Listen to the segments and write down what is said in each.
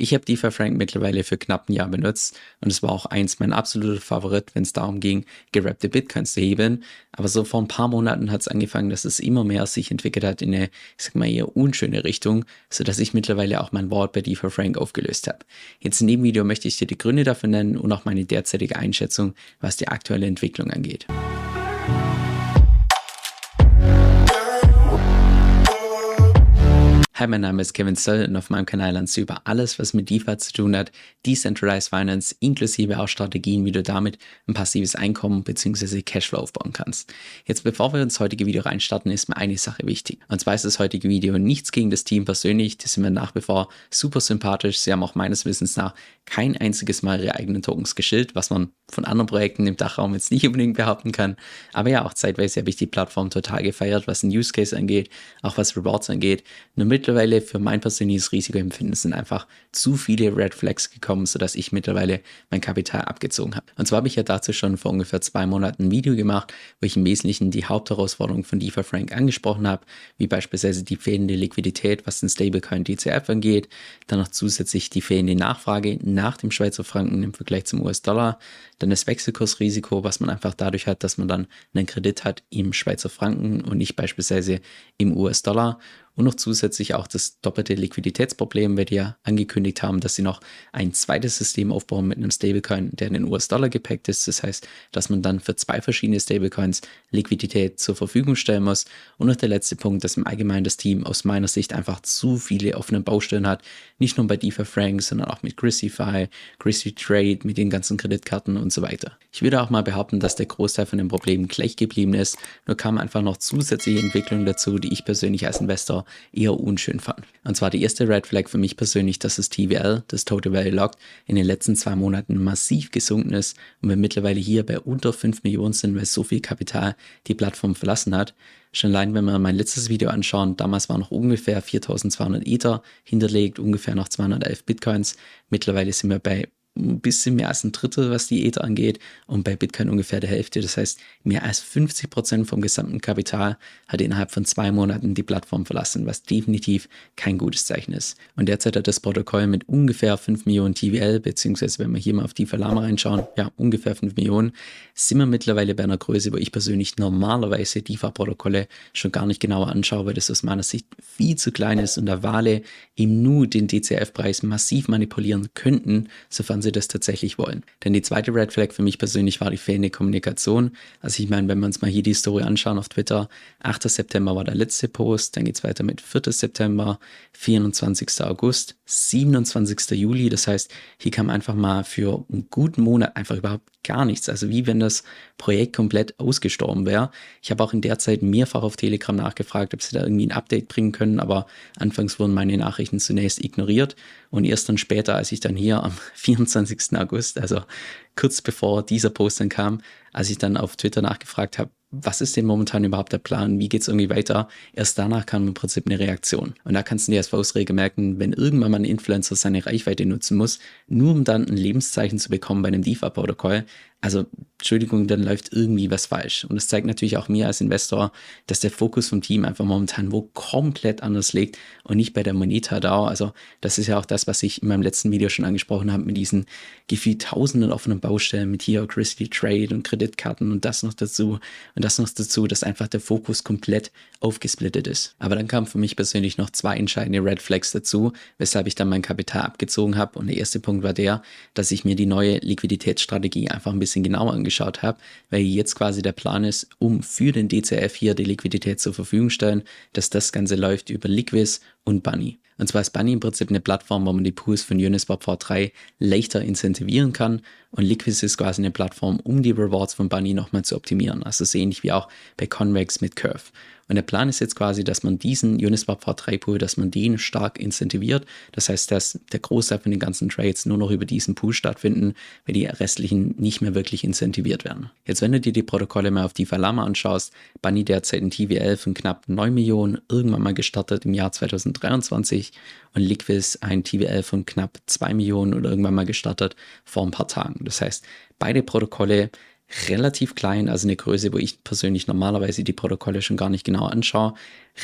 Ich habe DeFi Frank mittlerweile für knapp ein Jahr benutzt und es war auch eins mein absoluter Favorit, wenn es darum ging, gerappte Bitcoins zu hebeln. Aber so vor ein paar Monaten hat es angefangen, dass es immer mehr sich entwickelt hat in eine, ich sag mal, eher unschöne Richtung, sodass ich mittlerweile auch mein Wort bei DeFi Frank aufgelöst habe. Jetzt in dem Video möchte ich dir die Gründe dafür nennen und auch meine derzeitige Einschätzung, was die aktuelle Entwicklung angeht. Hi, mein Name ist Kevin Stoll und auf meinem Kanal lernst du über alles, was mit DeFi zu tun hat, Decentralized Finance, inklusive auch Strategien, wie du damit ein passives Einkommen bzw. Cashflow aufbauen kannst. Jetzt, bevor wir ins heutige Video reinstarten, ist mir eine Sache wichtig. Und zwar ist das heutige Video nichts gegen das Team persönlich, die sind mir nach wie vor super sympathisch. Sie haben auch meines Wissens nach kein einziges Mal ihre eigenen Tokens geschillt, was man von anderen Projekten im Dachraum jetzt nicht unbedingt behaupten kann. Aber ja, auch zeitweise habe ich die Plattform total gefeiert, was den Use Case angeht, auch was Rewards angeht. Nur mittlerweile für mein persönliches Risikoempfinden sind einfach zu viele Red Flags gekommen, sodass ich mittlerweile mein Kapital abgezogen habe. Und zwar habe ich ja dazu schon vor ungefähr zwei Monaten ein Video gemacht, wo ich im Wesentlichen die Hauptherausforderung von DeFi Frank angesprochen habe, wie beispielsweise die fehlende Liquidität, was den Stablecoin DCF angeht, dann noch zusätzlich die fehlende Nachfrage nach dem Schweizer Franken im Vergleich zum US-Dollar, dann das Wechselkursrisiko, was man einfach dadurch hat, dass man dann einen Kredit hat im Schweizer Franken und nicht beispielsweise im US-Dollar und noch zusätzlich auch das doppelte Liquiditätsproblem, weil die ja angekündigt haben, dass sie noch ein zweites System aufbauen mit einem Stablecoin, der in den US-Dollar gepackt ist. Das heißt, dass man dann für zwei verschiedene Stablecoins Liquidität zur Verfügung stellen muss. Und noch der letzte Punkt, dass im Allgemeinen das Team aus meiner Sicht einfach zu viele offene Baustellen hat. Nicht nur bei DeFi Frank, sondern auch mit Chrisify, Chrissy Trade, mit den ganzen Kreditkarten und so weiter. Ich würde auch mal behaupten, dass der Großteil von den Problemen gleich geblieben ist. Nur kamen einfach noch zusätzliche Entwicklungen dazu, die ich persönlich als Investor eher unschön fand. Und zwar die erste Red Flag für mich persönlich, dass das TVL, das Total Value Locked, in den letzten zwei Monaten massiv gesunken ist und wir mittlerweile hier bei unter 5 Millionen sind, weil so viel Kapital die Plattform verlassen hat. Schon allein, wenn wir mein letztes Video anschauen, damals waren noch ungefähr 4200 Ether hinterlegt, ungefähr noch 211 Bitcoins. Mittlerweile sind wir bei ein bisschen mehr als ein Drittel, was die Ether angeht und bei Bitcoin ungefähr der Hälfte. Das heißt, mehr als 50 Prozent vom gesamten Kapital hat innerhalb von zwei Monaten die Plattform verlassen, was definitiv kein gutes Zeichen ist. Und derzeit hat das Protokoll mit ungefähr 5 Millionen TVL, beziehungsweise wenn wir hier mal auf die Verlama reinschauen, ja, ungefähr 5 Millionen, sind wir mittlerweile bei einer Größe, wo ich persönlich normalerweise DeFi-Protokolle schon gar nicht genauer anschaue, weil das aus meiner Sicht viel zu klein ist und da Wale eben nur den DCF-Preis massiv manipulieren könnten, sofern sie sie das tatsächlich wollen. Denn die zweite Red Flag für mich persönlich war die fehlende Kommunikation. Also ich meine, wenn wir uns mal hier die Story anschauen auf Twitter, 8. September war der letzte Post, dann geht es weiter mit 4. September, 24. August, 27. Juli. Das heißt, hier kam einfach mal für einen guten Monat einfach überhaupt gar nichts. Also wie wenn das Projekt komplett ausgestorben wäre. Ich habe auch in der Zeit mehrfach auf Telegram nachgefragt, ob sie da irgendwie ein Update bringen können, aber anfangs wurden meine Nachrichten zunächst ignoriert und erst dann später, als ich dann hier am 24. August, also kurz bevor dieser Post dann kam, als ich dann auf Twitter nachgefragt habe, was ist denn momentan überhaupt der Plan? Wie geht es irgendwie weiter? Erst danach kam im Prinzip eine Reaktion. Und da kannst du dir als Faustregel merken, wenn irgendwann mal ein Influencer seine Reichweite nutzen muss, nur um dann ein Lebenszeichen zu bekommen bei einem DeFi-Protokoll, also Entschuldigung, dann läuft irgendwie was falsch. Und es zeigt natürlich auch mir als Investor, dass der Fokus vom Team einfach momentan wo komplett anders liegt und nicht bei der Moneta DAO. Also das ist ja auch das, was ich in meinem letzten Video schon angesprochen habe mit diesen gefühlt tausenden offenen Baustellen mit hier Christie Trade und Kreditkarten und das noch dazu und das noch dazu, dass einfach der Fokus komplett aufgesplittet ist. Aber dann kamen für mich persönlich noch zwei entscheidende Red Flags dazu, weshalb ich dann mein Kapital abgezogen habe. Und der erste Punkt war der, dass ich mir die neue Liquiditätsstrategie einfach ein bisschen bisschen genauer angeschaut habe, weil jetzt quasi der Plan ist, um für den DCF hier die Liquidität zur Verfügung stellen, dass das Ganze läuft über Liquis und Bunny. Und zwar ist Bunny im Prinzip eine Plattform, wo man die Pools von Uniswap V3 leichter incentivieren kann. Und Liquid ist quasi eine Plattform, um die Rewards von Bunny nochmal zu optimieren. Also so ähnlich wie auch bei Convex mit Curve. Und der Plan ist jetzt quasi, dass man diesen Uniswap V3 Pool, dass man den stark incentiviert. Das heißt, dass der Großteil von den ganzen Trades nur noch über diesen Pool stattfinden, weil die restlichen nicht mehr wirklich incentiviert werden. Jetzt, wenn du dir die Protokolle mal auf die Falama anschaust, Bunny derzeit ein TVL von knapp 9 Millionen, irgendwann mal gestartet im Jahr 2023 und Liquis ein TVL von knapp 2 Millionen oder irgendwann mal gestartet vor ein paar Tagen. Das heißt, beide Protokolle relativ klein, also eine Größe, wo ich persönlich normalerweise die Protokolle schon gar nicht genau anschaue.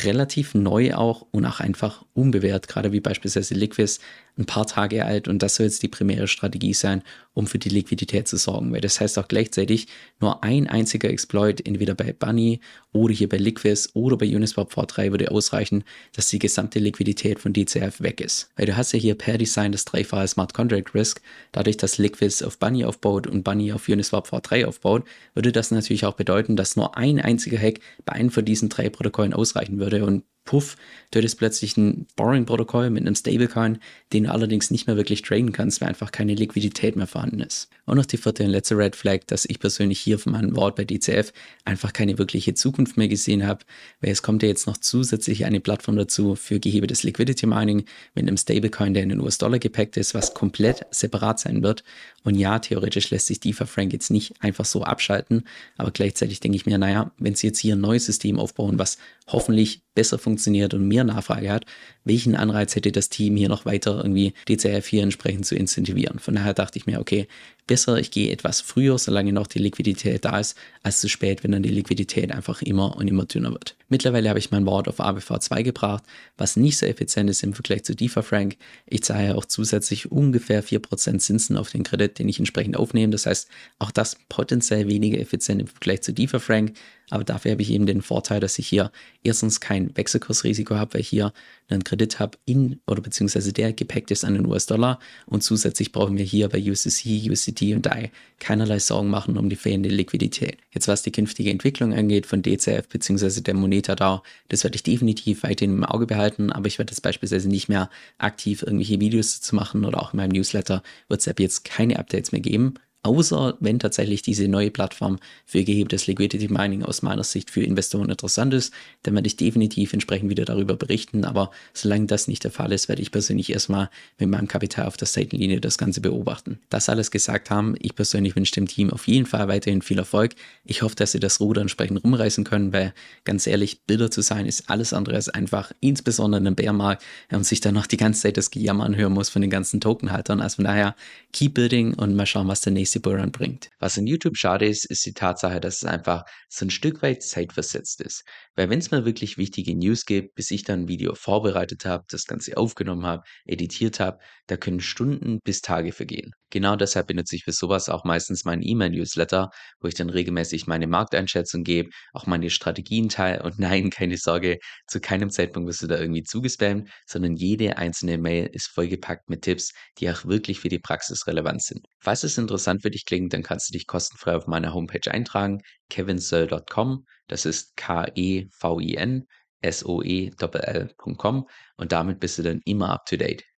Relativ neu auch und auch einfach unbewährt, gerade wie beispielsweise Liquis ein paar Tage alt und das soll jetzt die primäre Strategie sein, um für die Liquidität zu sorgen. Weil das heißt auch gleichzeitig, nur ein einziger Exploit, entweder bei Bunny oder hier bei Liquid oder bei Uniswap V3 würde ausreichen, dass die gesamte Liquidität von DCF weg ist. Weil du hast ja hier per Design das dreifache Smart Contract Risk. Dadurch, dass Liquid auf Bunny aufbaut und Bunny auf Uniswap V3 aufbaut, würde das natürlich auch bedeuten, dass nur ein einziger Hack bei einem von diesen drei Protokollen ausreichen würde und puff, du hättest plötzlich ein Borrowing-Protokoll mit einem Stablecoin, den du allerdings nicht mehr wirklich traden kannst, weil einfach keine Liquidität mehr vorhanden ist. Und noch die vierte und letzte Red Flag, dass ich persönlich hier von meinem Wort bei DCF einfach keine wirkliche Zukunft mehr gesehen habe, weil es kommt ja jetzt noch zusätzlich eine Plattform dazu für gehebeltes Liquidity Mining mit einem Stablecoin, der in den US-Dollar gepackt ist, was komplett separat sein wird. Und ja, theoretisch lässt sich DeFi Frank jetzt nicht einfach so abschalten, aber gleichzeitig denke ich mir, naja, wenn sie jetzt hier ein neues System aufbauen, was hoffentlich besser funktioniert und mehr Nachfrage hat, welchen Anreiz hätte das Team hier noch weiter irgendwie DCF hier entsprechend zu incentivieren? Von daher dachte ich mir, okay, besser, ich gehe etwas früher, solange noch die Liquidität da ist, als zu spät, wenn dann die Liquidität einfach immer und immer dünner wird. Mittlerweile habe ich mein Wort auf ABV2 gebracht, was nicht so effizient ist im Vergleich zu DeFi Frank. Ich zahle auch zusätzlich ungefähr 4% Zinsen auf den Kredit, den ich entsprechend aufnehme. Das heißt, auch das potenziell weniger effizient im Vergleich zu DeFi Frank. Aber dafür habe ich eben den Vorteil, dass ich hier erstens kein Wechselkursrisiko habe, weil ich hier einen Kredit habe in oder beziehungsweise der gepackt ist an den US-Dollar und zusätzlich brauchen wir hier bei USDC, USDT und DAI keinerlei Sorgen machen um die fehlende Liquidität. Jetzt was die künftige Entwicklung angeht von DCF beziehungsweise der Moneta DAO, das werde ich definitiv weiterhin im Auge behalten, aber ich werde jetzt beispielsweise nicht mehr aktiv irgendwelche Videos zu machen oder auch in meinem Newsletter ab jetzt keine Updates mehr geben. Außer wenn tatsächlich diese neue Plattform für gehebtes Liquidity Mining aus meiner Sicht für Investoren interessant ist, dann werde ich definitiv entsprechend wieder darüber berichten. Aber solange das nicht der Fall ist, werde ich persönlich erstmal mit meinem Kapital auf der Seitenlinie das Ganze beobachten. Das alles gesagt haben, ich persönlich wünsche dem Team auf jeden Fall weiterhin viel Erfolg. Ich hoffe, dass sie das Ruder entsprechend rumreißen können, weil ganz ehrlich, Bilder zu sein ist alles andere als einfach, insbesondere in einem Bärmarkt und sich dann noch die ganze Zeit das Gejammer anhören muss von den ganzen Tokenhaltern. Also von daher, keep building und mal schauen, was der nächste Bullrun bringt. Was in YouTube schade ist, ist die Tatsache, dass es einfach so ein Stück weit zeitversetzt ist. Weil wenn es mal wirklich wichtige News gibt, bis ich dann ein Video vorbereitet habe, das Ganze aufgenommen habe, editiert habe, da können Stunden bis Tage vergehen. Genau deshalb benutze ich für sowas auch meistens meinen E-Mail-Newsletter, wo ich dann regelmäßig meine Markteinschätzung gebe, auch meine Strategien teile und nein, keine Sorge, zu keinem Zeitpunkt wirst du da irgendwie zugespammt, sondern jede einzelne Mail ist vollgepackt mit Tipps, die auch wirklich für die Praxis relevant sind. Falls es interessant für dich klingt, dann kannst du dich kostenfrei auf meiner Homepage eintragen, kevinsoe.com. Das ist K-E-V-I-N S-O-E-L.com und damit bist du dann immer up to date.